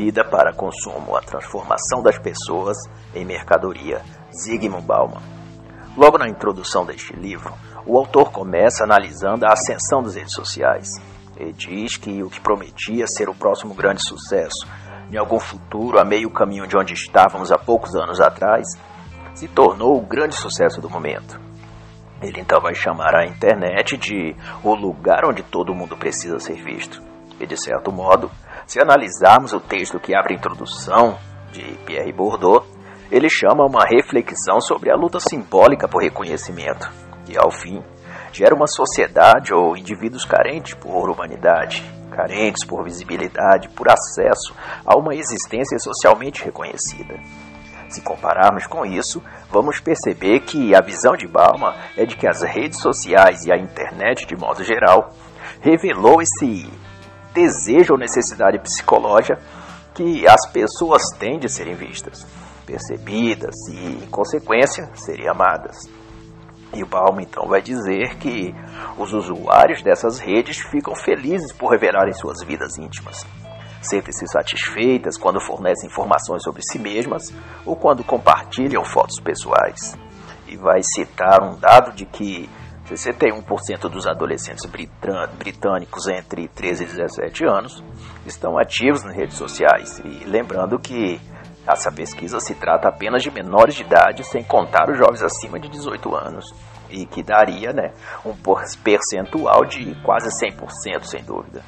vida para consumo, a transformação das pessoas em mercadoria. Zygmunt Bauman. Logo na introdução deste livro, o autor começa analisando a ascensão das redes sociais. Ele diz que o que prometia ser o próximo grande sucesso, em algum futuro a meio caminho de onde estávamos há poucos anos atrás, se tornou o grande sucesso do momento. Ele então vai chamar a internet de o lugar onde todo mundo precisa ser visto. E de certo modo, se analisarmos o texto que abre a introdução de Pierre Bourdieu, ele chama uma reflexão sobre a luta simbólica por reconhecimento, que ao fim gera uma sociedade ou indivíduos carentes por humanidade, carentes por visibilidade, por acesso a uma existência socialmente reconhecida. Se compararmos com isso, vamos perceber que a visão de Bauman é de que as redes sociais e a internet de modo geral revelou esse desejo ou necessidade psicológica que as pessoas têm de serem vistas, percebidas e, em consequência, serem amadas. E o Bauman então vai dizer que os usuários dessas redes ficam felizes por revelarem suas vidas íntimas sentem-se satisfeitas quando fornecem informações sobre si mesmas ou quando compartilham fotos pessoais. E vai citar um dado de que 61% dos adolescentes britânicos entre 13 e 17 anos estão ativos nas redes sociais. E lembrando que essa pesquisa se trata apenas de menores de idade, sem contar os jovens acima de 18 anos, e que daria né, um percentual de quase 100%, sem dúvida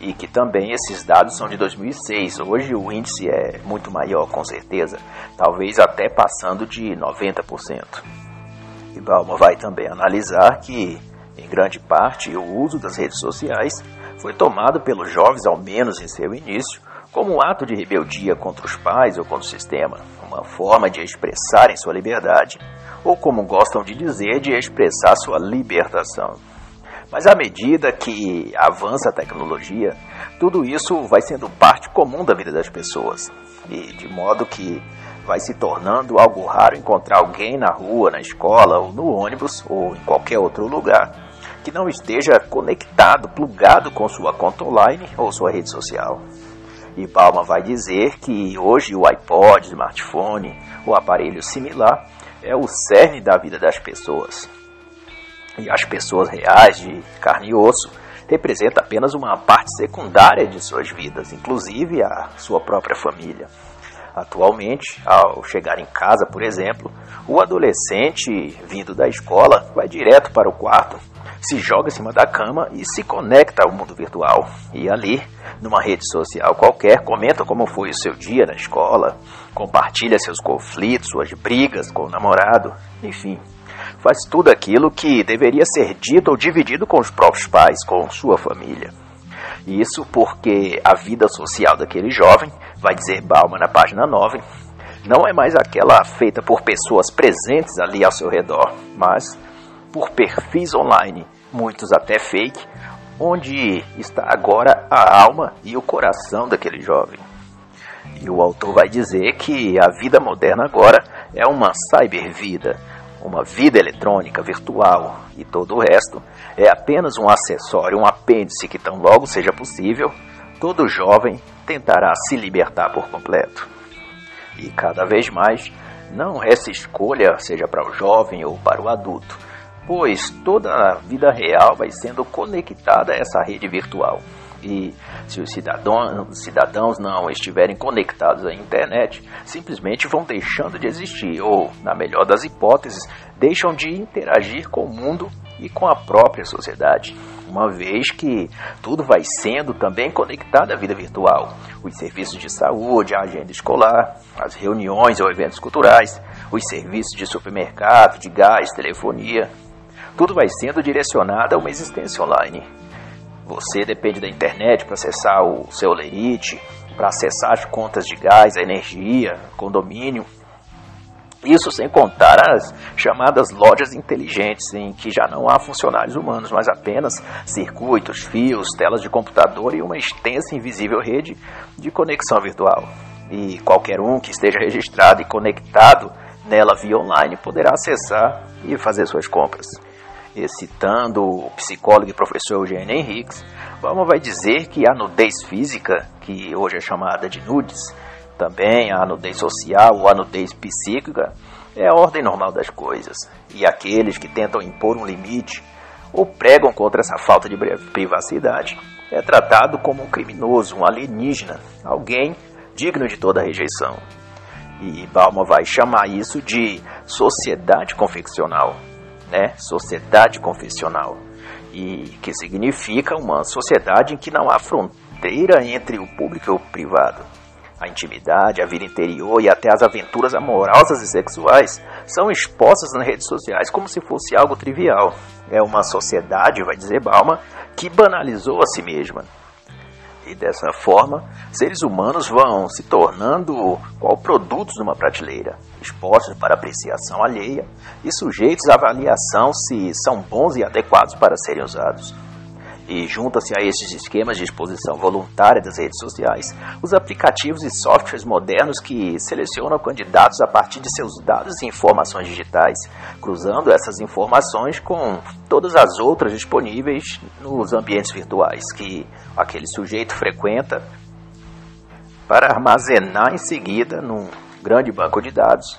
e que também esses dados são de 2006. Hoje o índice é muito maior, com certeza, talvez até passando de 90%. E Balma vai também analisar que, em grande parte, o uso das redes sociais foi tomado pelos jovens, ao menos em seu início, como um ato de rebeldia contra os pais ou contra o sistema, uma forma de expressarem sua liberdade, ou como gostam de dizer, de expressar sua libertação. Mas à medida que avança a tecnologia, tudo isso vai sendo parte comum da vida das pessoas. E de modo que vai se tornando algo raro encontrar alguém na rua, na escola ou no ônibus ou em qualquer outro lugar que não esteja conectado, plugado com sua conta online ou sua rede social. E Palma vai dizer que hoje o iPod, smartphone ou aparelho similar é o cerne da vida das pessoas e as pessoas reais de carne e osso representa apenas uma parte secundária de suas vidas, inclusive a sua própria família. Atualmente, ao chegar em casa, por exemplo, o adolescente vindo da escola vai direto para o quarto, se joga em cima da cama e se conecta ao mundo virtual. E ali, numa rede social qualquer, comenta como foi o seu dia na escola, compartilha seus conflitos, suas brigas com o namorado, enfim, faz tudo aquilo que deveria ser dito ou dividido com os próprios pais, com sua família. Isso porque a vida social daquele jovem, vai dizer Bauman na página 9, não é mais aquela feita por pessoas presentes ali ao seu redor, mas por perfis online, muitos até fake, onde está agora a alma e o coração daquele jovem. E o autor vai dizer que a vida moderna agora é uma cybervida, uma vida eletrônica, virtual e todo o resto é apenas um acessório, um apêndice que tão logo seja possível, todo jovem tentará se libertar por completo. E cada vez mais não essa escolha seja para o jovem ou para o adulto, pois toda a vida real vai sendo conectada a essa rede virtual. E se os cidadãos, cidadãos não estiverem conectados à internet, simplesmente vão deixando de existir, ou, na melhor das hipóteses, deixam de interagir com o mundo e com a própria sociedade, uma vez que tudo vai sendo também conectado à vida virtual. Os serviços de saúde, a agenda escolar, as reuniões ou eventos culturais, os serviços de supermercado, de gás, telefonia, tudo vai sendo direcionado a uma existência online. Você depende da internet para acessar o seu lerite, para acessar as contas de gás, a energia, condomínio. Isso sem contar as chamadas lojas inteligentes, em que já não há funcionários humanos, mas apenas circuitos, fios, telas de computador e uma extensa e invisível rede de conexão virtual. E qualquer um que esteja registrado e conectado nela via online poderá acessar e fazer suas compras. E citando o psicólogo e professor Eugênio Henriques, Bauman vai dizer que a nudez física, que hoje é chamada de nudes, também a nudez social ou a nudez psíquica, é a ordem normal das coisas. E aqueles que tentam impor um limite ou pregam contra essa falta de privacidade é tratado como um criminoso, um alienígena, alguém digno de toda rejeição. E Balma vai chamar isso de sociedade confeccional, né? Sociedade confessional. E que significa uma sociedade em que não há fronteira entre o público e o privado. A intimidade, a vida interior e até as aventuras amorosas e sexuais são expostas nas redes sociais como se fosse algo trivial. É uma sociedade, vai dizer Balma, que banalizou a si mesma. E dessa forma, seres humanos vão se tornando qual produtos numa prateleira, expostos para apreciação alheia e sujeitos à avaliação se são bons e adequados para serem usados. E junta-se a esses esquemas de exposição voluntária das redes sociais, os aplicativos e softwares modernos que selecionam candidatos a partir de seus dados e informações digitais, cruzando essas informações com todas as outras disponíveis nos ambientes virtuais que aquele sujeito frequenta para armazenar em seguida num grande banco de dados,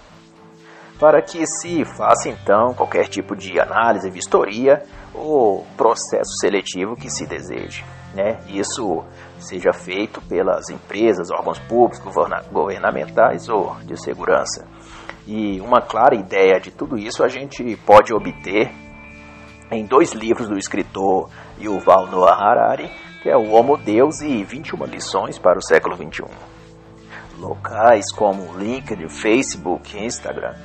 para que se faça então qualquer tipo de análise, vistoria o processo seletivo que se deseje. Né? Isso seja feito pelas empresas, órgãos públicos, governamentais ou de segurança. E uma clara ideia de tudo isso a gente pode obter em dois livros do escritor Yuval Noah Harari, que é o Homo Deus e 21 lições para o século 21. Locais como LinkedIn, Facebook, Instagram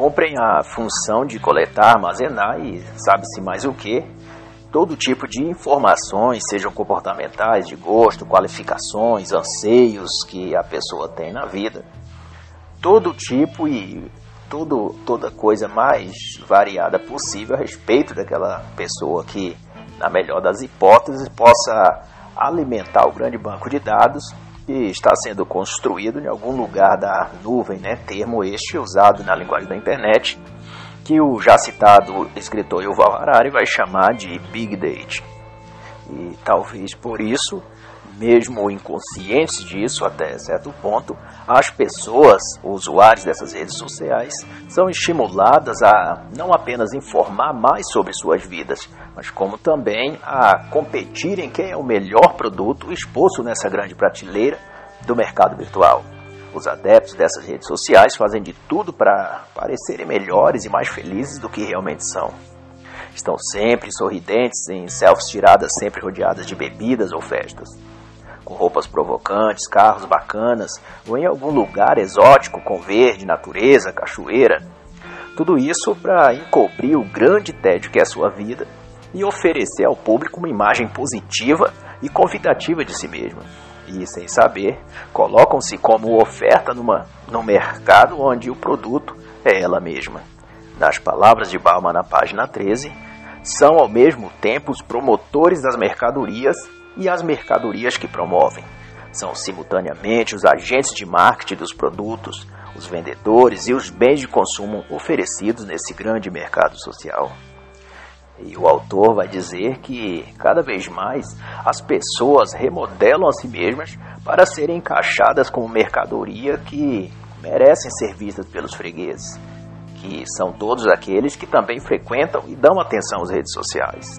cumprem a função de coletar, armazenar e sabe-se mais o que, todo tipo de informações, sejam comportamentais, de gosto, qualificações, anseios que a pessoa tem na vida. Todo tipo e tudo, toda coisa mais variada possível a respeito daquela pessoa que, na melhor das hipóteses, possa alimentar o grande banco de dados que está sendo construído em algum lugar da nuvem, né? termo este usado na linguagem da internet, que o já citado escritor Yuval Harari vai chamar de Big Data. E talvez por isso, mesmo inconscientes disso até certo ponto, as pessoas, usuários dessas redes sociais, são estimuladas a não apenas informar mais sobre suas vidas, mas como também a competirem quem é o melhor produto exposto nessa grande prateleira do mercado virtual. Os adeptos dessas redes sociais fazem de tudo para parecerem melhores e mais felizes do que realmente são. Estão sempre sorridentes em selfies tiradas sempre rodeadas de bebidas ou festas. Com roupas provocantes, carros bacanas ou em algum lugar exótico com verde, natureza, cachoeira. Tudo isso para encobrir o grande tédio que é a sua vida e oferecer ao público uma imagem positiva e convidativa de si mesmo. E sem saber, colocam-se como oferta numa, no mercado onde o produto é ela mesma. Nas palavras de Balma na página 13, são ao mesmo tempo os promotores das mercadorias e as mercadorias que promovem. São simultaneamente os agentes de marketing dos produtos, os vendedores e os bens de consumo oferecidos nesse grande mercado social. E o autor vai dizer que cada vez mais as pessoas remodelam a si mesmas para serem encaixadas como mercadoria que merecem ser vistas pelos fregueses, que são todos aqueles que também frequentam e dão atenção às redes sociais.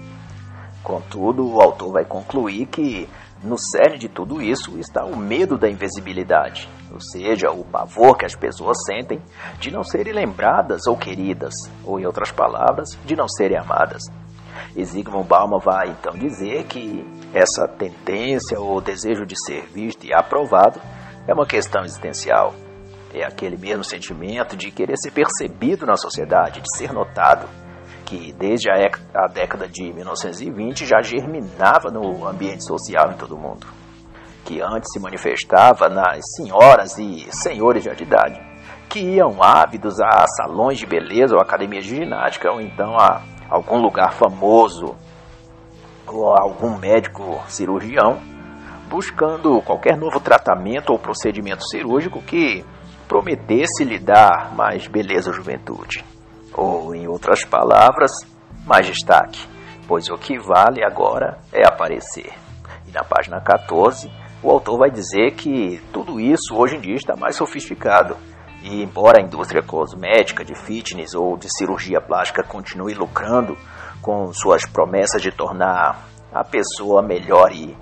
Contudo, o autor vai concluir que no cerne de tudo isso está o medo da invisibilidade, ou seja, o pavor que as pessoas sentem de não serem lembradas ou queridas, ou em outras palavras, de não serem amadas. E Zygmunt Bauman vai então dizer que essa tendência ou desejo de ser visto e aprovado é uma questão existencial. É aquele mesmo sentimento de querer ser percebido na sociedade, de ser notado, que desde a, a década de 1920 já germinava no ambiente social em todo o mundo, que antes se manifestava nas senhoras e senhores de idade, que iam ávidos a salões de beleza ou academias de ginástica, ou então a algum lugar famoso, ou algum médico cirurgião, buscando qualquer novo tratamento ou procedimento cirúrgico que prometesse lhe dar mais beleza à juventude. Ou, em outras palavras, mais destaque, pois o que vale agora é aparecer. E na página 14, o autor vai dizer que tudo isso hoje em dia está mais sofisticado. E embora a indústria cosmética, de fitness ou de cirurgia plástica continue lucrando com suas promessas de tornar a pessoa melhor e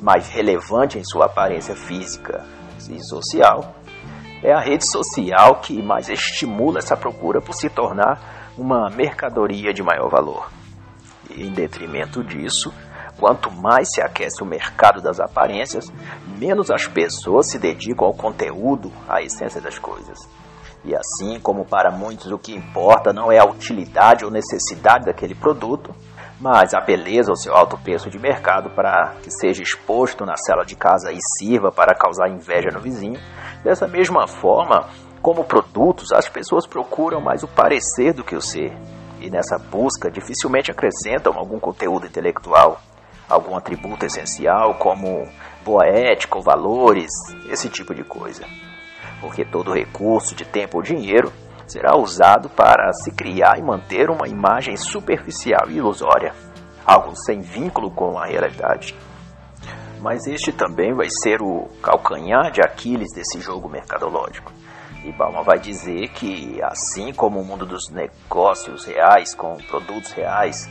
mais relevante em sua aparência física e social, é a rede social que mais estimula essa procura por se tornar uma mercadoria de maior valor. E em detrimento disso, quanto mais se aquece o mercado das aparências, menos as pessoas se dedicam ao conteúdo, à essência das coisas. E assim como para muitos o que importa não é a utilidade ou necessidade daquele produto, mas a beleza ou seu alto preço de mercado para que seja exposto na cela de casa e sirva para causar inveja no vizinho, dessa mesma forma, como produtos, as pessoas procuram mais o parecer do que o ser. E nessa busca dificilmente acrescentam algum conteúdo intelectual, algum atributo essencial como boa ética ou valores, esse tipo de coisa. Porque todo recurso de tempo ou dinheiro será usado para se criar e manter uma imagem superficial e ilusória, algo sem vínculo com a realidade. Mas este também vai ser o calcanhar de Aquiles desse jogo mercadológico. E Balma vai dizer que, assim como o mundo dos negócios reais com produtos reais,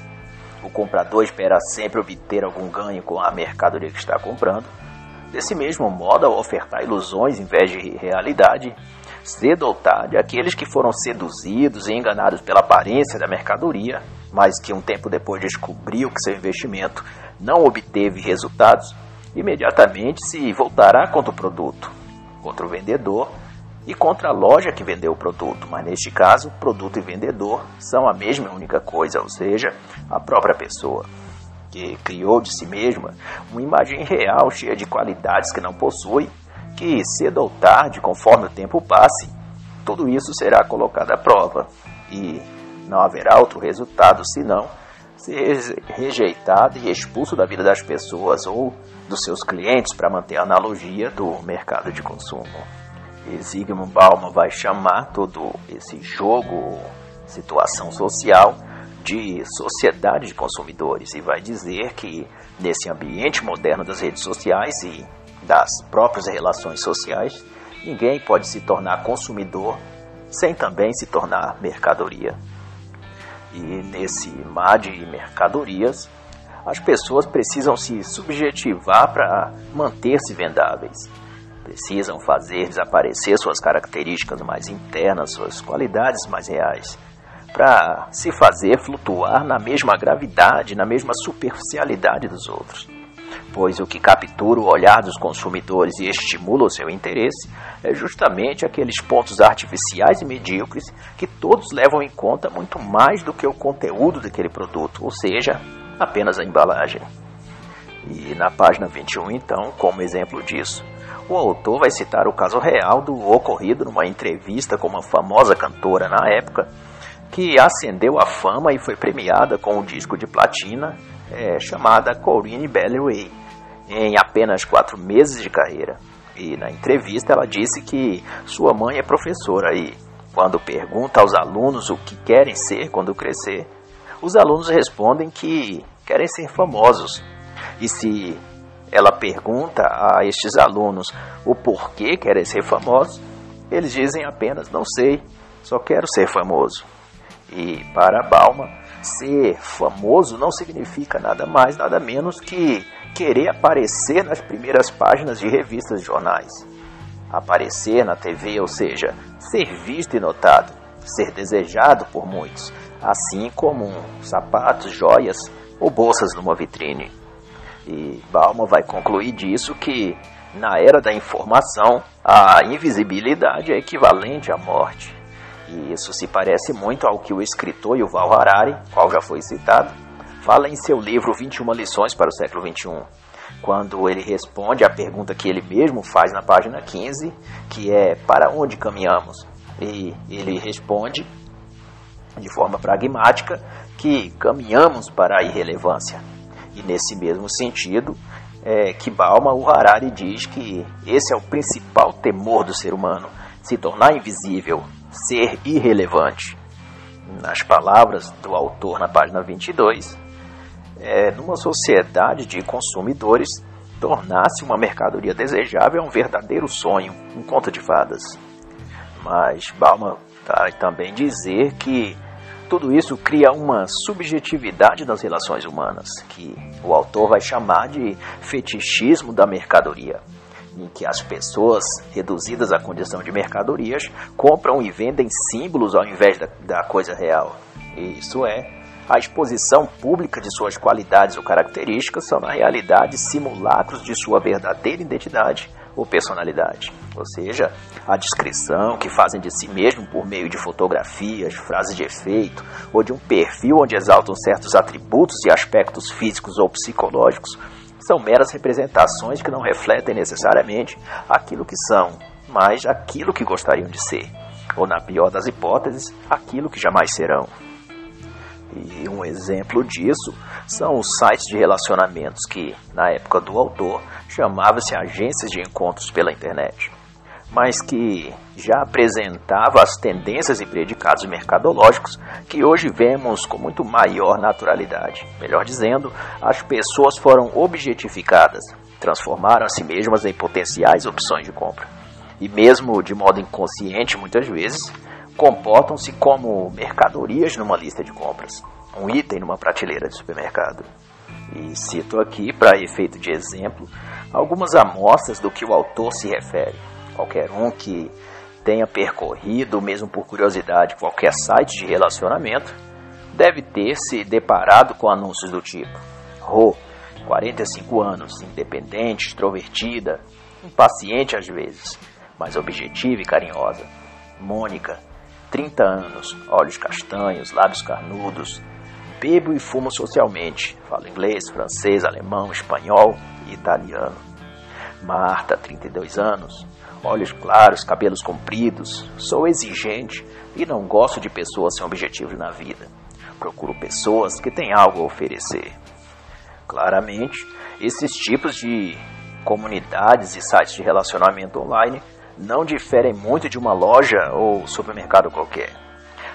o comprador espera sempre obter algum ganho com a mercadoria que está comprando. Desse mesmo modo, ao ofertar ilusões em vez de realidade, cedo ou tarde, aqueles que foram seduzidos e enganados pela aparência da mercadoria, mas que um tempo depois descobriu que seu investimento não obteve resultados, imediatamente se voltará contra o produto, contra o vendedor e contra a loja que vendeu o produto, mas neste caso, produto e vendedor são a mesma única coisa, ou seja, a própria pessoa, que criou de si mesma uma imagem real cheia de qualidades que não possui que cedo ou tarde, conforme o tempo passe, tudo isso será colocado à prova. E não haverá outro resultado senão ser rejeitado e expulso da vida das pessoas ou dos seus clientes para manter a analogia do mercado de consumo. E Zygmunt Bauman vai chamar todo esse jogo, situação social, de sociedade de consumidores e vai dizer que nesse ambiente moderno das redes sociais e das próprias relações sociais, ninguém pode se tornar consumidor sem também se tornar mercadoria. E nesse mar de mercadorias, as pessoas precisam se subjetivar para manter-se vendáveis. Precisam fazer desaparecer suas características mais internas, suas qualidades mais reais, para se fazer flutuar na mesma gravidade, na mesma superficialidade dos outros pois o que captura o olhar dos consumidores e estimula o seu interesse é justamente aqueles pontos artificiais e medíocres que todos levam em conta muito mais do que o conteúdo daquele produto, ou seja, apenas a embalagem. E na página 21, então, como exemplo disso, o autor vai citar o caso real do ocorrido numa entrevista com uma famosa cantora na época, que ascendeu à fama e foi premiada com um disco de platina é, chamada Corinne Belleray em apenas quatro meses de carreira. E na entrevista ela disse que sua mãe é professora e, quando pergunta aos alunos o que querem ser quando crescer, os alunos respondem que querem ser famosos. E se ela pergunta a estes alunos o porquê querem ser famosos, eles dizem apenas: não sei, só quero ser famoso. E para Balma, ser famoso não significa nada mais, nada menos que querer aparecer nas primeiras páginas de revistas e jornais. Aparecer na TV, ou seja, ser visto e notado, ser desejado por muitos, assim como sapatos, joias ou bolsas numa vitrine. E Balma vai concluir disso que, na era da informação, a invisibilidade é equivalente à morte. E isso se parece muito ao que o escritor Yuval Harari, qual já foi citado, fala em seu livro 21 lições para o século 21, quando ele responde à pergunta que ele mesmo faz na página 15, que é para onde caminhamos? E ele responde de forma pragmática que caminhamos para a irrelevância. E nesse mesmo sentido, é, que Balma o Harari diz que esse é o principal temor do ser humano, se tornar invisível, ser irrelevante. Nas palavras do autor na página 22, é, numa sociedade de consumidores, tornar-se uma mercadoria desejável é um verdadeiro sonho, um conto de fadas. Mas Bauman vai também dizer que tudo isso cria uma subjetividade nas relações humanas, que o autor vai chamar de fetichismo da mercadoria, em que as pessoas, reduzidas à condição de mercadorias, compram e vendem símbolos ao invés da, da coisa real. E isso é a exposição pública de suas qualidades ou características são, na realidade, simulacros de sua verdadeira identidade ou personalidade. Ou seja, a descrição que fazem de si mesmo por meio de fotografias, frases de efeito ou de um perfil onde exaltam certos atributos e aspectos físicos ou psicológicos são meras representações que não refletem necessariamente aquilo que são, mas aquilo que gostariam de ser, ou, na pior das hipóteses, aquilo que jamais serão. E um exemplo disso são os sites de relacionamentos que, na época do autor, chamava-se agências de encontros pela internet, mas que já apresentava as tendências e predicados mercadológicos que hoje vemos com muito maior naturalidade. Melhor dizendo, as pessoas foram objetificadas, transformaram a si mesmas em potenciais opções de compra. E mesmo de modo inconsciente, muitas vezes, comportam-se como mercadorias numa lista de compras, um item numa prateleira de supermercado. E cito aqui, para efeito de exemplo, algumas amostras do que o autor se refere. Qualquer um que tenha percorrido, mesmo por curiosidade, qualquer site de relacionamento, deve ter se deparado com anúncios do tipo: Rô, 45 anos, independente, extrovertida, impaciente às vezes, mas objetiva e carinhosa. Mônica, 30 anos, olhos castanhos, lábios carnudos. Bebo e fumo socialmente. Falo inglês, francês, alemão, espanhol e italiano. Marta, 32 anos, olhos claros, cabelos compridos. Sou exigente e não gosto de pessoas sem objetivos na vida. Procuro pessoas que têm algo a oferecer. Claramente, esses tipos de comunidades e sites de relacionamento online não diferem muito de uma loja ou supermercado qualquer.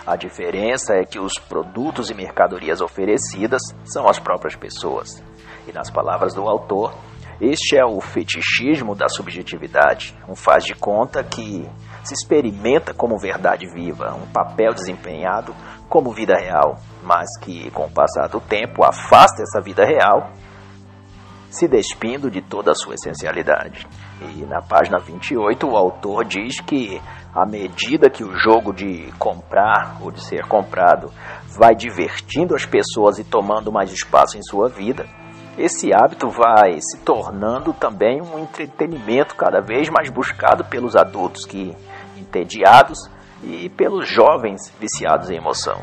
A diferença é que os produtos e mercadorias oferecidas são as próprias pessoas. E nas palavras do autor, este é o fetichismo da subjetividade, um faz de conta que se experimenta como verdade viva, um papel desempenhado como vida real, mas que, com o passar do tempo, afasta essa vida real se despindo de toda a sua essencialidade. E na página 28, o autor diz que, à medida que o jogo de comprar ou de ser comprado vai divertindo as pessoas e tomando mais espaço em sua vida, esse hábito vai se tornando também um entretenimento cada vez mais buscado pelos adultos que, entediados, e pelos jovens viciados em emoção.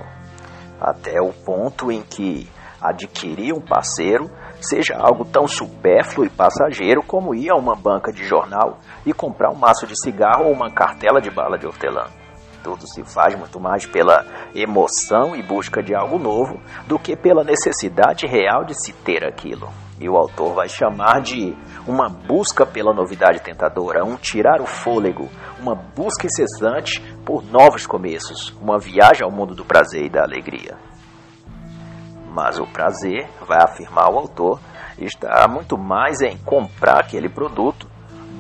Até o ponto em que adquirir um parceiro seja algo tão supérfluo e passageiro como ir a uma banca de jornal e comprar um maço de cigarro ou uma cartela de bala de hortelã. Tudo se faz muito mais pela emoção e busca de algo novo do que pela necessidade real de se ter aquilo. E o autor vai chamar de uma busca pela novidade tentadora, um tirar o fôlego, uma busca incessante por novos começos, uma viagem ao mundo do prazer e da alegria. Mas o prazer, vai afirmar o autor, está muito mais em comprar aquele produto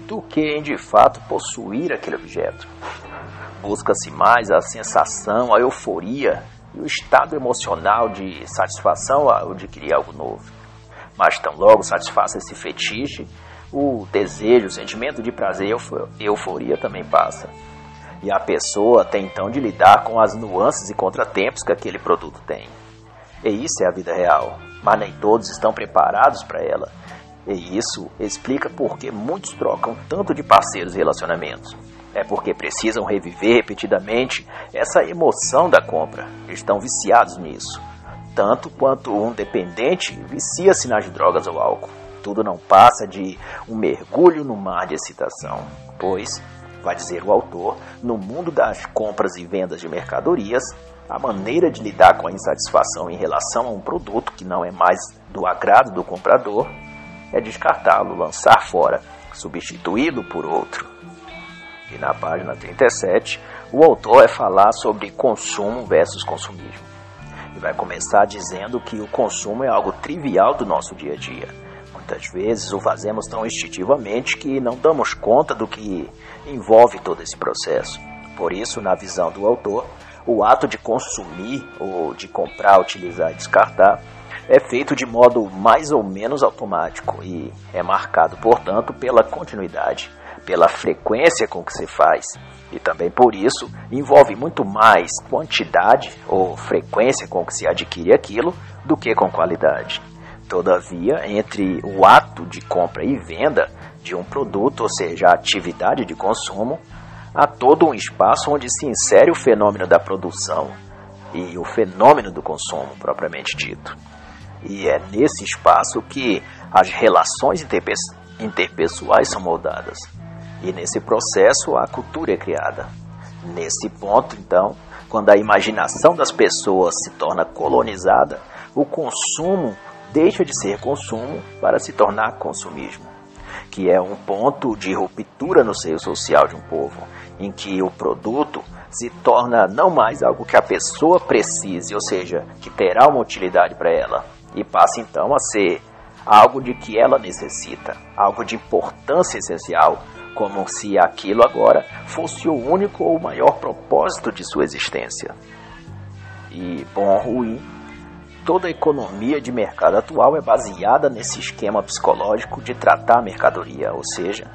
do que em de fato possuir aquele objeto. Busca-se mais a sensação, a euforia e o estado emocional de satisfação ao adquirir algo novo. Mas tão logo satisfaça esse fetiche, o desejo, o sentimento de prazer e euforia também passa. E a pessoa tem então de lidar com as nuances e contratempos que aquele produto tem. E isso é a vida real, mas nem todos estão preparados para ela. E isso explica por que muitos trocam tanto de parceiros e relacionamentos. É porque precisam reviver repetidamente essa emoção da compra. Estão viciados nisso. Tanto quanto um dependente vicia-se nas drogas ou álcool. Tudo não passa de um mergulho no mar de excitação. Pois, vai dizer o autor, no mundo das compras e vendas de mercadorias, a maneira de lidar com a insatisfação em relação a um produto que não é mais do agrado do comprador é descartá-lo, lançar fora, substituí-lo por outro. E na página 37, o autor vai falar sobre consumo versus consumismo. E vai começar dizendo que o consumo é algo trivial do nosso dia a dia. Muitas vezes o fazemos tão instintivamente que não damos conta do que envolve todo esse processo. Por isso, na visão do autor, o ato de consumir ou de comprar, utilizar e descartar é feito de modo mais ou menos automático e é marcado, portanto, pela continuidade, pela frequência com que se faz e também por isso envolve muito mais quantidade ou frequência com que se adquire aquilo do que com qualidade. Todavia, entre o ato de compra e venda de um produto, ou seja, a atividade de consumo, há todo um espaço onde se insere o fenômeno da produção e o fenômeno do consumo propriamente dito. E é nesse espaço que as relações interpessoais são moldadas. E nesse processo a cultura é criada. Nesse ponto, então, quando a imaginação das pessoas se torna colonizada, o consumo deixa de ser consumo para se tornar consumismo, que é um ponto de ruptura no seio social de um povo, em que o produto se torna não mais algo que a pessoa precise, ou seja, que terá uma utilidade para ela, e passa então a ser algo de que ela necessita, algo de importância essencial, como se aquilo agora fosse o único ou maior propósito de sua existência. E, bom ou ruim, toda a economia de mercado atual é baseada nesse esquema psicológico de tratar a mercadoria, ou seja,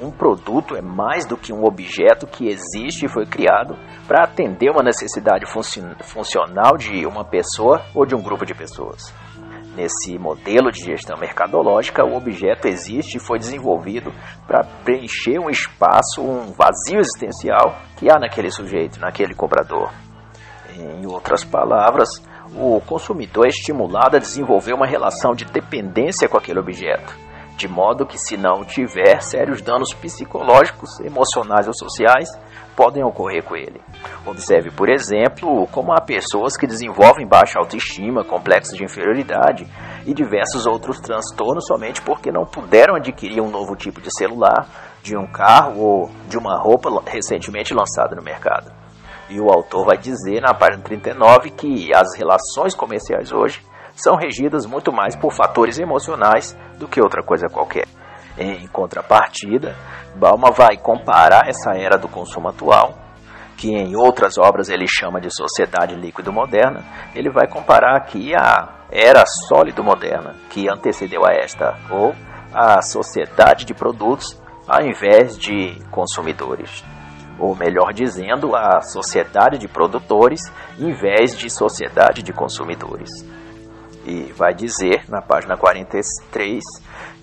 um produto é mais do que um objeto que existe e foi criado para atender uma necessidade funcional de uma pessoa ou de um grupo de pessoas. Nesse modelo de gestão mercadológica, o objeto existe e foi desenvolvido para preencher um espaço, um vazio existencial que há naquele sujeito, naquele comprador. Em outras palavras, o consumidor é estimulado a desenvolver uma relação de dependência com aquele objeto, de modo que, se não tiver sérios danos psicológicos, emocionais ou sociais, podem ocorrer com ele. Observe, por exemplo, como há pessoas que desenvolvem baixa autoestima, complexos de inferioridade e diversos outros transtornos somente porque não puderam adquirir um novo tipo de celular, de um carro ou de uma roupa recentemente lançada no mercado. E o autor vai dizer na página 39 que as relações comerciais hoje são regidas muito mais por fatores emocionais do que outra coisa qualquer. Em contrapartida, Bauman vai comparar essa era do consumo atual, que em outras obras ele chama de sociedade líquido moderna, ele vai comparar aqui a era sólido moderna, que antecedeu a esta, ou a sociedade de produtos ao invés de consumidores. Ou melhor dizendo, a sociedade de produtores em vez de sociedade de consumidores. E vai dizer na página 43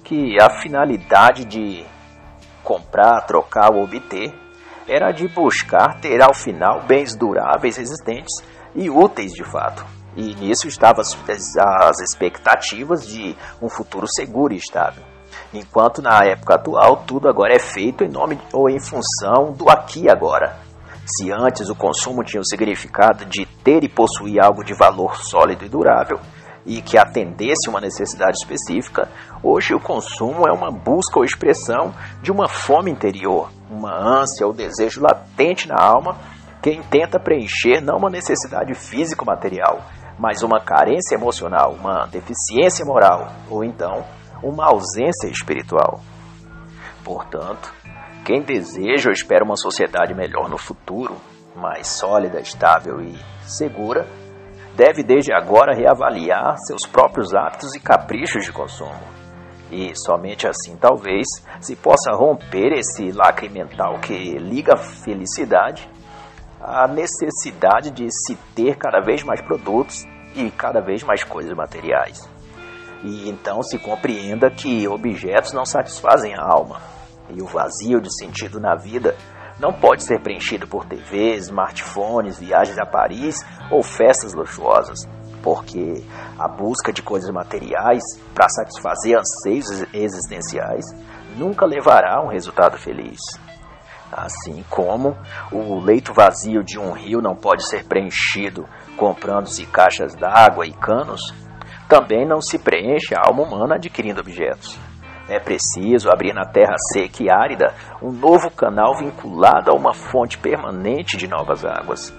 que a finalidade de comprar, trocar ou obter era de buscar ter ao final bens duráveis, resistentes e úteis de fato. E nisso estavam as, as expectativas de um futuro seguro e estável. Enquanto na época atual tudo agora é feito em nome ou em função do aqui e agora. Se antes o consumo tinha o significado de ter e possuir algo de valor sólido e durável, e que atendesse uma necessidade específica, hoje o consumo é uma busca ou expressão de uma fome interior, uma ânsia ou desejo latente na alma que intenta preencher não uma necessidade físico-material, mas uma carência emocional, uma deficiência moral ou então uma ausência espiritual. Portanto, quem deseja ou espera uma sociedade melhor no futuro, mais sólida, estável e segura, deve desde agora reavaliar seus próprios hábitos e caprichos de consumo. E somente assim, talvez, se possa romper esse lacre mental que liga a felicidade à necessidade de se ter cada vez mais produtos e cada vez mais coisas materiais. E então se compreenda que objetos não satisfazem a alma, e o vazio de sentido na vida não pode ser preenchido por TVs, smartphones, viagens a Paris ou festas luxuosas, porque a busca de coisas materiais para satisfazer anseios existenciais nunca levará a um resultado feliz. Assim como o leito vazio de um rio não pode ser preenchido comprando-se caixas d'água e canos, também não se preenche a alma humana adquirindo objetos. É preciso abrir na terra seca e árida um novo canal vinculado a uma fonte permanente de novas águas.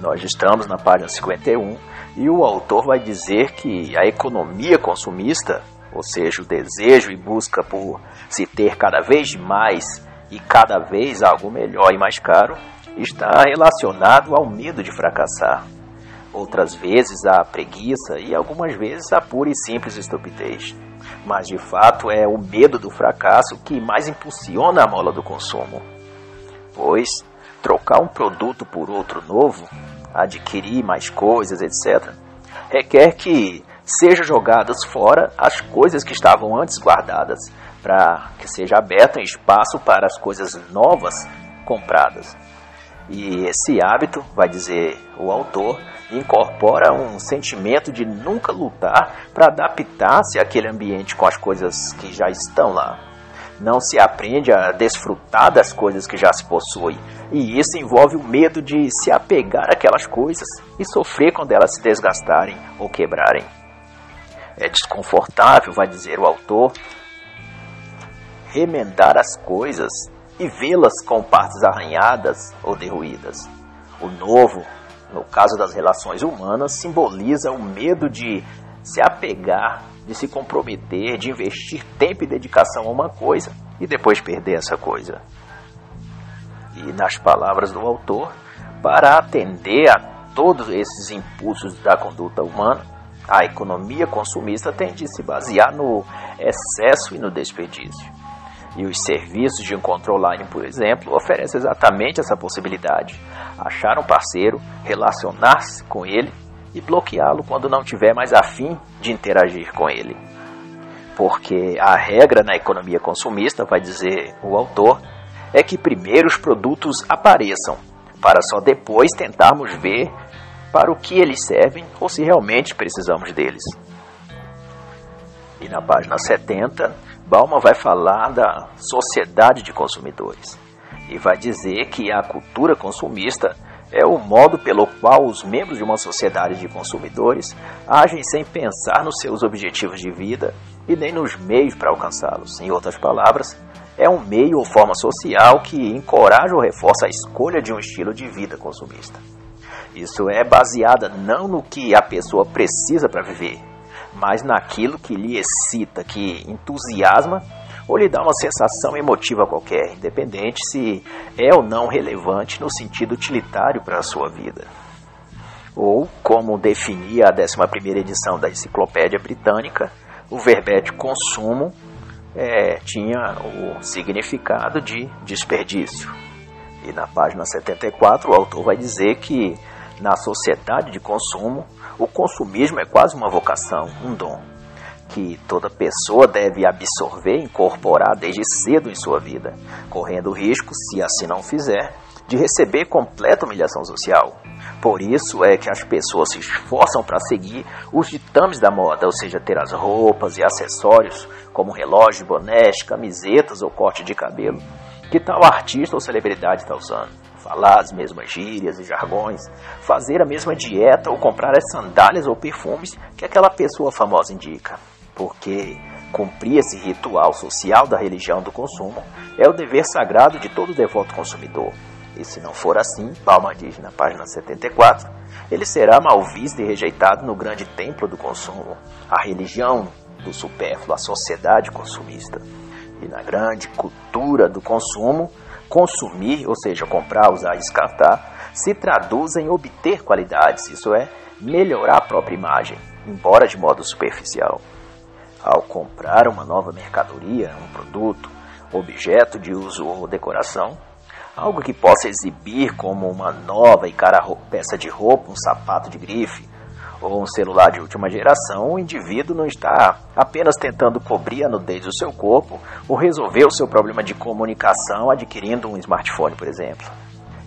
Nós estamos na página 51 e o autor vai dizer que a economia consumista, ou seja, o desejo e busca por se ter cada vez mais e cada vez algo melhor e mais caro, está relacionado ao medo de fracassar. Outras vezes à preguiça e algumas vezes à pura e simples estupidez. Mas de fato é o medo do fracasso que mais impulsiona a mola do consumo. Pois trocar um produto por outro novo, adquirir mais coisas, etc., requer que sejam jogadas fora as coisas que estavam antes guardadas, para que seja aberto um espaço para as coisas novas compradas. E esse hábito, vai dizer o autor, incorpora um sentimento de nunca lutar para adaptar-se àquele ambiente com as coisas que já estão lá. Não se aprende a desfrutar das coisas que já se possui, e isso envolve o medo de se apegar àquelas coisas e sofrer quando elas se desgastarem ou quebrarem. É desconfortável, vai dizer o autor, remendar as coisas e vê-las com partes arranhadas ou derruídas. O novo no caso das relações humanas, simboliza o medo de se apegar, de se comprometer, de investir tempo e dedicação a uma coisa e depois perder essa coisa. E nas palavras do autor, para atender a todos esses impulsos da conduta humana, a economia consumista tem de se basear no excesso e no desperdício. E os serviços de encontro online, por exemplo, oferecem exatamente essa possibilidade. Achar um parceiro, relacionar-se com ele e bloqueá-lo quando não tiver mais afim de interagir com ele. Porque a regra na economia consumista, vai dizer o autor, é que primeiro os produtos apareçam, para só depois tentarmos ver para o que eles servem ou se realmente precisamos deles. E na página 70, Bauman vai falar da sociedade de consumidores e vai dizer que a cultura consumista é o modo pelo qual os membros de uma sociedade de consumidores agem sem pensar nos seus objetivos de vida e nem nos meios para alcançá-los. Em outras palavras, é um meio ou forma social que encoraja ou reforça a escolha de um estilo de vida consumista. Isso é baseada não no que a pessoa precisa para viver, mas naquilo que lhe excita, que entusiasma ou lhe dá uma sensação emotiva qualquer, independente se é ou não relevante no sentido utilitário para a sua vida. Ou, como definia a 11ª edição da Enciclopédia Britânica, o verbete consumo é, tinha o significado de desperdício. E na página 74 o autor vai dizer que na sociedade de consumo, o consumismo é quase uma vocação, um dom, que toda pessoa deve absorver e incorporar desde cedo em sua vida, correndo o risco, se assim não fizer, de receber completa humilhação social. Por isso é que as pessoas se esforçam para seguir os ditames da moda, ou seja, ter as roupas e acessórios, como relógio, bonés, camisetas ou corte de cabelo, que tal artista ou celebridade está usando falar as mesmas gírias e jargões, fazer a mesma dieta ou comprar as sandálias ou perfumes que aquela pessoa famosa indica. Porque cumprir esse ritual social da religião do consumo é o dever sagrado de todo devoto consumidor. E se não for assim, Palma diz na página 74, ele será mal visto e rejeitado no grande templo do consumo, a religião do supérfluo, a sociedade consumista. E na grande cultura do consumo, consumir, ou seja, comprar, usar descartar, se traduz em obter qualidades, isso é, melhorar a própria imagem, embora de modo superficial. Ao comprar uma nova mercadoria, um produto, objeto de uso ou decoração, algo que possa exibir como uma nova e cara peça de roupa, um sapato de grife, ou um celular de última geração, o indivíduo não está apenas tentando cobrir a nudez do seu corpo ou resolver o seu problema de comunicação adquirindo um smartphone, por exemplo.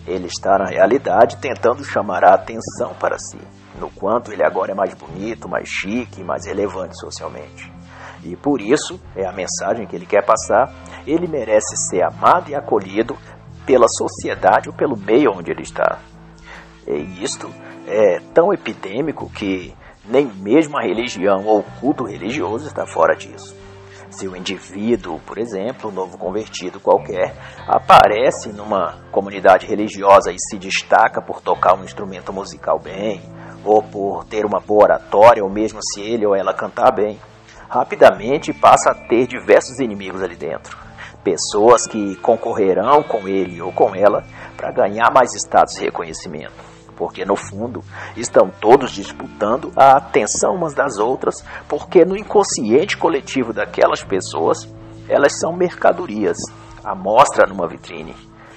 Ele está, na realidade, tentando chamar a atenção para si, no quanto ele agora é mais bonito, mais chique, mais relevante socialmente. E por isso, é a mensagem que ele quer passar, ele merece ser amado e acolhido pela sociedade ou pelo meio onde ele está. E isto é tão epidêmico que nem mesmo a religião ou o culto religioso está fora disso. Se o indivíduo, por exemplo, um novo convertido qualquer, aparece numa comunidade religiosa e se destaca por tocar um instrumento musical bem, ou por ter uma boa oratória, ou mesmo se ele ou ela cantar bem, rapidamente passa a ter diversos inimigos ali dentro. Pessoas que concorrerão com ele ou com ela para ganhar mais status e reconhecimento porque no fundo estão todos disputando a atenção umas das outras, porque no inconsciente coletivo daquelas pessoas, elas são mercadorias, à mostra numa vitrine,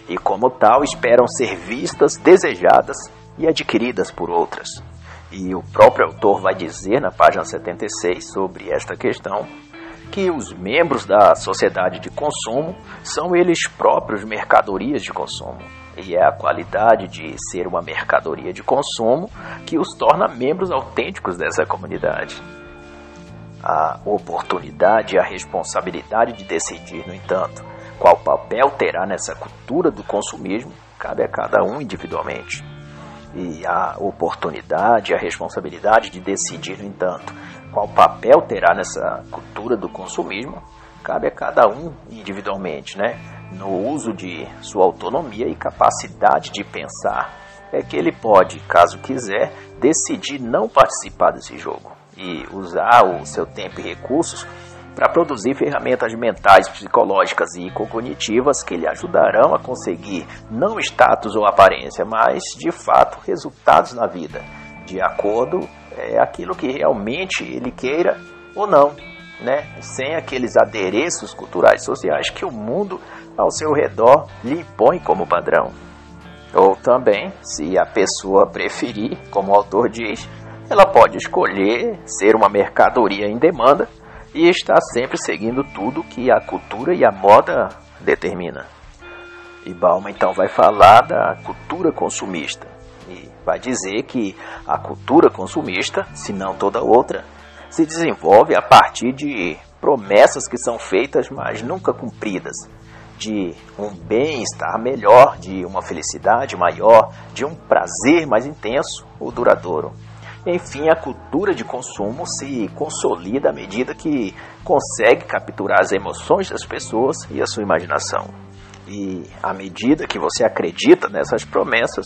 e como tal esperam ser vistas, desejadas e adquiridas por outras. E o próprio autor vai dizer na página 76 sobre esta questão que os membros da sociedade de consumo são eles próprios mercadorias de consumo e é a qualidade de ser uma mercadoria de consumo que os torna membros autênticos dessa comunidade. A oportunidade e a responsabilidade de decidir, no entanto, qual papel terá nessa cultura do consumismo cabe a cada um individualmente. E a oportunidade e a responsabilidade de decidir, no entanto, qual papel terá nessa cultura do consumismo cabe a cada um individualmente, né? no uso de sua autonomia e capacidade de pensar, é que ele pode, caso quiser, decidir não participar desse jogo e usar o seu tempo e recursos para produzir ferramentas mentais, psicológicas e cognitivas que lhe ajudarão a conseguir não status ou aparência, mas de fato resultados na vida, de acordo é aquilo que realmente ele queira ou não, né? Sem aqueles adereços culturais sociais que o mundo ao seu redor lhe impõe como padrão. Ou também, se a pessoa preferir, como o autor diz, ela pode escolher ser uma mercadoria em demanda e estar sempre seguindo tudo que a cultura e a moda determina. E Balma então vai falar da cultura consumista e vai dizer que a cultura consumista, se não toda outra, se desenvolve a partir de promessas que são feitas, mas nunca cumpridas, de um bem-estar melhor, de uma felicidade maior, de um prazer mais intenso ou duradouro. Enfim, a cultura de consumo se consolida à medida que consegue capturar as emoções das pessoas e a sua imaginação. E à medida que você acredita nessas promessas,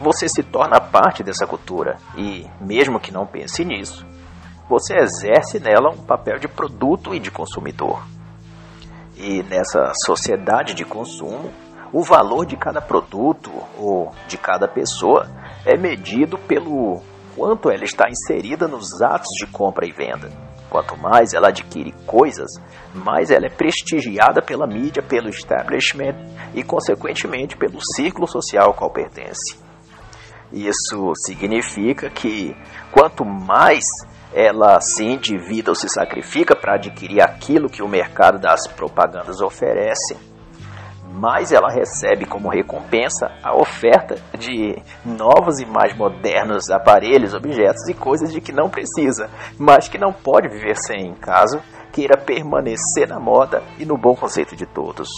você se torna parte dessa cultura e, mesmo que não pense nisso, você exerce nela um papel de produto e de consumidor. E nessa sociedade de consumo, o valor de cada produto ou de cada pessoa é medido pelo quanto ela está inserida nos atos de compra e venda. Quanto mais ela adquire coisas, mais ela é prestigiada pela mídia, pelo establishment e, consequentemente, pelo círculo social ao qual pertence. Isso significa que quanto mais ela se endivida ou se sacrifica para adquirir aquilo que o mercado das propagandas oferece, mais ela recebe como recompensa a oferta de novos e mais modernos aparelhos, objetos e coisas de que não precisa, mas que não pode viver sem, caso queira permanecer na moda e no bom conceito de todos.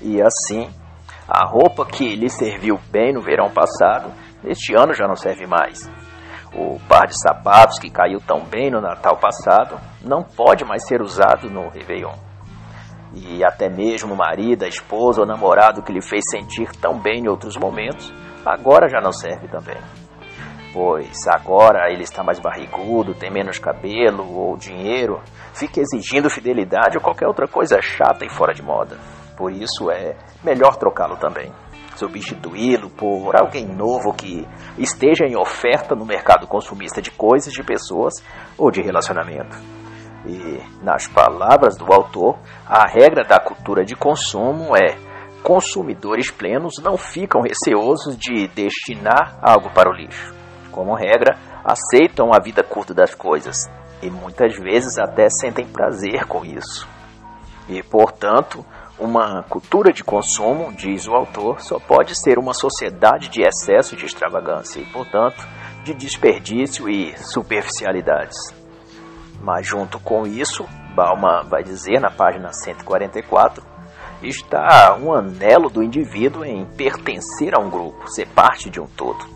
E assim, a roupa que lhe serviu bem no verão passado, este ano já não serve mais o par de sapatos que caiu tão bem no Natal passado não pode mais ser usado no Réveillon. E até mesmo o marido, a esposa ou namorado que lhe fez sentir tão bem em outros momentos, agora já não serve também. Pois agora ele está mais barrigudo, tem menos cabelo ou dinheiro, fica exigindo fidelidade ou qualquer outra coisa chata e fora de moda. Por isso é melhor trocá-lo também substituí-lo por alguém novo que esteja em oferta no mercado consumista de coisas, de pessoas ou de relacionamento. E, nas palavras do autor, a regra da cultura de consumo é: consumidores plenos não ficam receosos de destinar algo para o lixo. Como regra, aceitam a vida curta das coisas e muitas vezes até sentem prazer com isso. E, portanto, uma cultura de consumo, diz o autor, só pode ser uma sociedade de excesso de extravagância e, portanto, de desperdício e superficialidades. Mas, junto com isso, Bauman vai dizer na página 144, está um anelo do indivíduo em pertencer a um grupo, ser parte de um todo.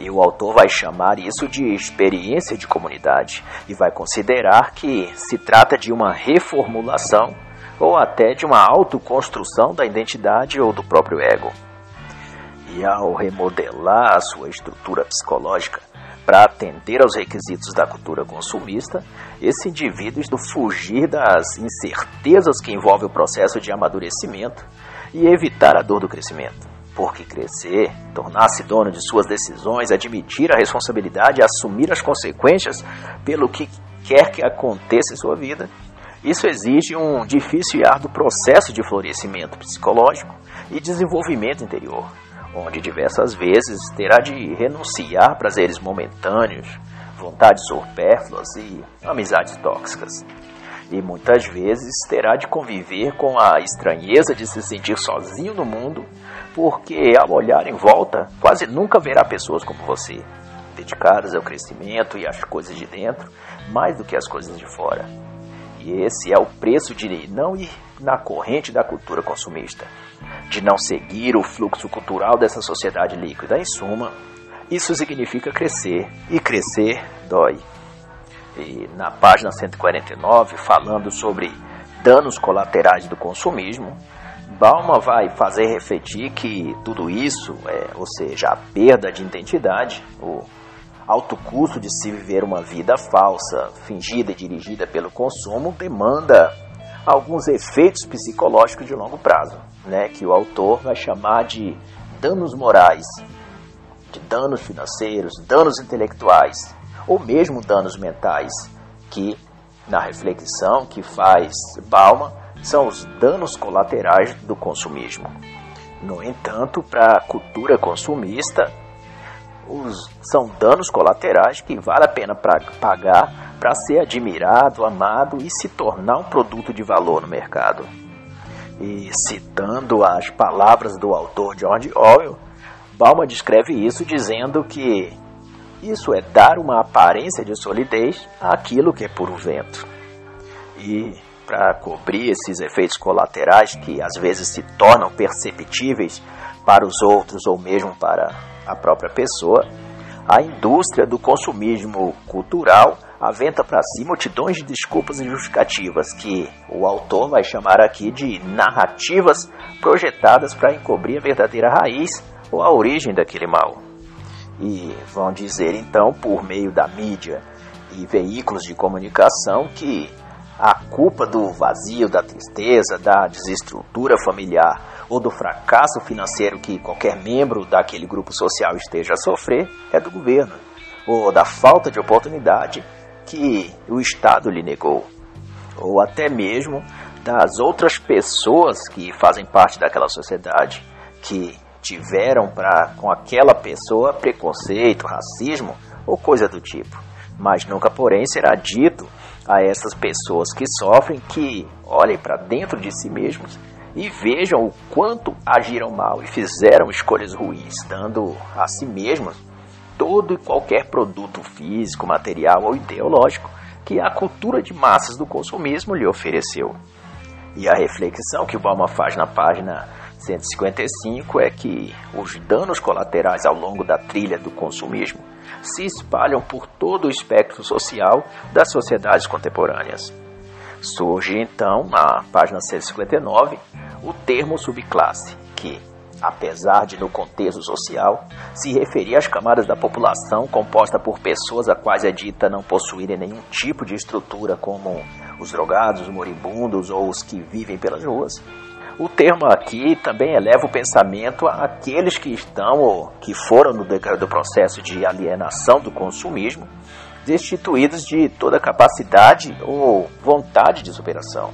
E o autor vai chamar isso de experiência de comunidade e vai considerar que se trata de uma reformulação ou até de uma autoconstrução da identidade ou do próprio ego. E ao remodelar a sua estrutura psicológica para atender aos requisitos da cultura consumista, esse indivíduo está fugir das incertezas que envolve o processo de amadurecimento e evitar a dor do crescimento. Porque crescer, tornar-se dono de suas decisões, admitir a responsabilidade, assumir as consequências pelo que quer que aconteça em sua vida, isso exige um difícil e árduo processo de florescimento psicológico e desenvolvimento interior, onde diversas vezes terá de renunciar a prazeres momentâneos, vontades supérfluas e amizades tóxicas. E muitas vezes terá de conviver com a estranheza de se sentir sozinho no mundo, porque ao olhar em volta quase nunca verá pessoas como você, dedicadas ao crescimento e às coisas de dentro mais do que as coisas de fora. E esse é o preço de não ir na corrente da cultura consumista, de não seguir o fluxo cultural dessa sociedade líquida. Em suma, isso significa crescer, e crescer dói. E na página 149, falando sobre danos colaterais do consumismo, Balma vai fazer refletir que tudo isso, é, ou seja, a perda de identidade, o alto custo de se viver uma vida falsa, fingida e dirigida pelo consumo, demanda alguns efeitos psicológicos de longo prazo, né, que o autor vai chamar de danos morais, de danos financeiros, danos intelectuais ou mesmo danos mentais, que na reflexão que faz Bauman são os danos colaterais do consumismo. No entanto, para a cultura consumista, os, são danos colaterais que vale a pena pra, pagar para ser admirado, amado e se tornar um produto de valor no mercado. E citando as palavras do autor George Orwell, Balma descreve isso dizendo que isso é dar uma aparência de solidez àquilo que é puro vento. E para cobrir esses efeitos colaterais que às vezes se tornam perceptíveis para os outros ou mesmo para a própria pessoa, a indústria do consumismo cultural aventa para si multidões de desculpas e justificativas que o autor vai chamar aqui de narrativas projetadas para encobrir a verdadeira raiz ou a origem daquele mal. E vão dizer então, por meio da mídia e veículos de comunicação, que a culpa do vazio, da tristeza, da desestrutura familiar ou do fracasso financeiro que qualquer membro daquele grupo social esteja a sofrer é do governo, ou da falta de oportunidade que o Estado lhe negou, ou até mesmo das outras pessoas que fazem parte daquela sociedade que tiveram para com aquela pessoa preconceito, racismo ou coisa do tipo. Mas nunca, porém, será dito a essas pessoas que sofrem que olhem para dentro de si mesmos e vejam o quanto agiram mal e fizeram escolhas ruins, dando a si mesmos todo e qualquer produto físico, material ou ideológico que a cultura de massas do consumismo lhe ofereceu. E a reflexão que o Bauman faz na página 155 é que os danos colaterais ao longo da trilha do consumismo se espalham por todo o espectro social das sociedades contemporâneas. Surge então, na página 159, o termo subclasse, que, apesar de no contexto social se referir às camadas da população composta por pessoas a quais é dita não possuírem nenhum tipo de estrutura, como os drogados, os moribundos ou os que vivem pelas ruas, o termo aqui também eleva o pensamento àqueles que estão ou que foram no do processo de alienação do consumismo, destituídos de toda capacidade ou vontade de superação,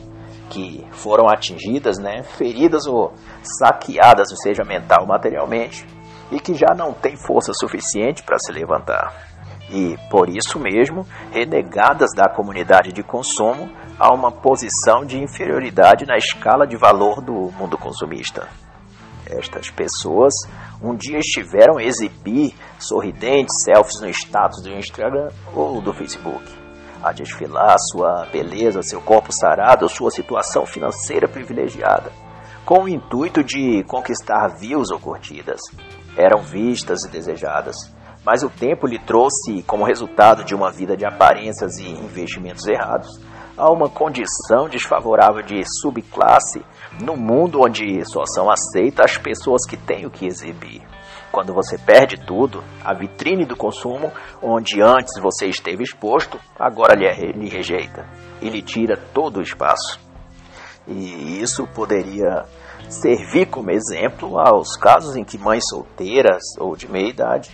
que foram atingidas, né, feridas ou saqueadas, seja mental ou materialmente, e que já não têm força suficiente para se levantar. E, por isso mesmo, renegadas da comunidade de consumo, a uma posição de inferioridade na escala de valor do mundo consumista. Estas pessoas um dia estiveram a exibir sorridentes selfies no status do Instagram ou do Facebook, a desfilar sua beleza, seu corpo sarado, sua situação financeira privilegiada, com o intuito de conquistar views ou curtidas. Eram vistas e desejadas, mas o tempo lhe trouxe, como resultado de uma vida de aparências e investimentos errados, a uma condição desfavorável de subclasse no mundo onde só são aceitas as pessoas que têm o que exibir. Quando você perde tudo, a vitrine do consumo, onde antes você esteve exposto, agora lhe, rejeita e lhe tira todo o espaço. E isso poderia servir como exemplo aos casos em que mães solteiras ou de meia idade,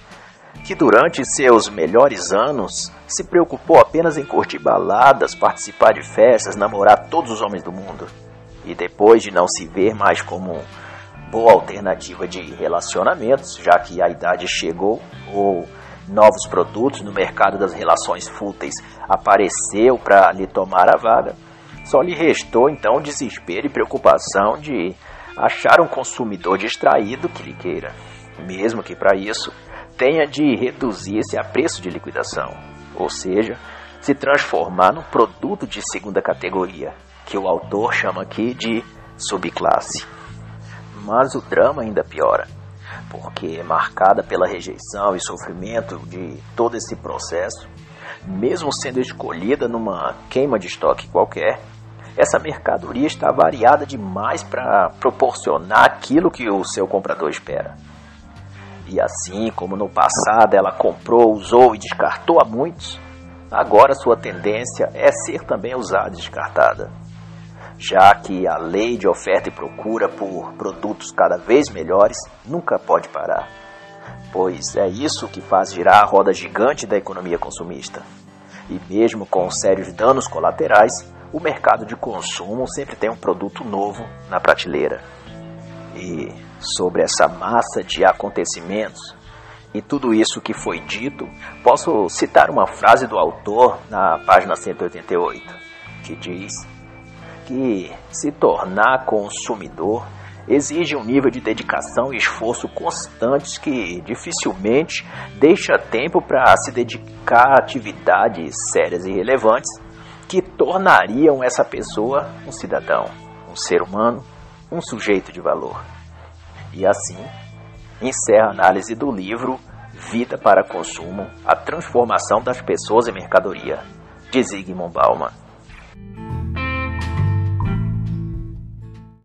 que durante seus melhores anos se preocupou apenas em curtir baladas, participar de festas, namorar todos os homens do mundo, e depois de não se ver mais como boa alternativa de relacionamentos, já que a idade chegou ou novos produtos no mercado das relações fúteis apareceu para lhe tomar a vaga, só lhe restou então desespero e preocupação de achar um consumidor distraído que lhe queira, mesmo que para isso tenha de reduzir-se a preço de liquidação, ou seja, se transformar num produto de segunda categoria, que o autor chama aqui de subclasse. Mas o drama ainda piora, porque marcada pela rejeição e sofrimento de todo esse processo, mesmo sendo escolhida numa queima de estoque qualquer, essa mercadoria está variada demais para proporcionar aquilo que o seu comprador espera. E assim como no passado ela comprou, usou e descartou a muitos, agora sua tendência é ser também usada e descartada. Já que a lei de oferta e procura por produtos cada vez melhores nunca pode parar, pois é isso que faz girar a roda gigante da economia consumista. E mesmo com sérios danos colaterais, o mercado de consumo sempre tem um produto novo na prateleira. E sobre essa massa de acontecimentos e tudo isso que foi dito, posso citar uma frase do autor na página 188, que diz que se tornar consumidor exige um nível de dedicação e esforço constantes que dificilmente deixa tempo para se dedicar a atividades sérias e relevantes que tornariam essa pessoa um cidadão, um ser humano, um sujeito de valor. E assim, encerra a análise do livro Vida para Consumo: A Transformação das Pessoas em Mercadoria, de Zygmunt Bauman.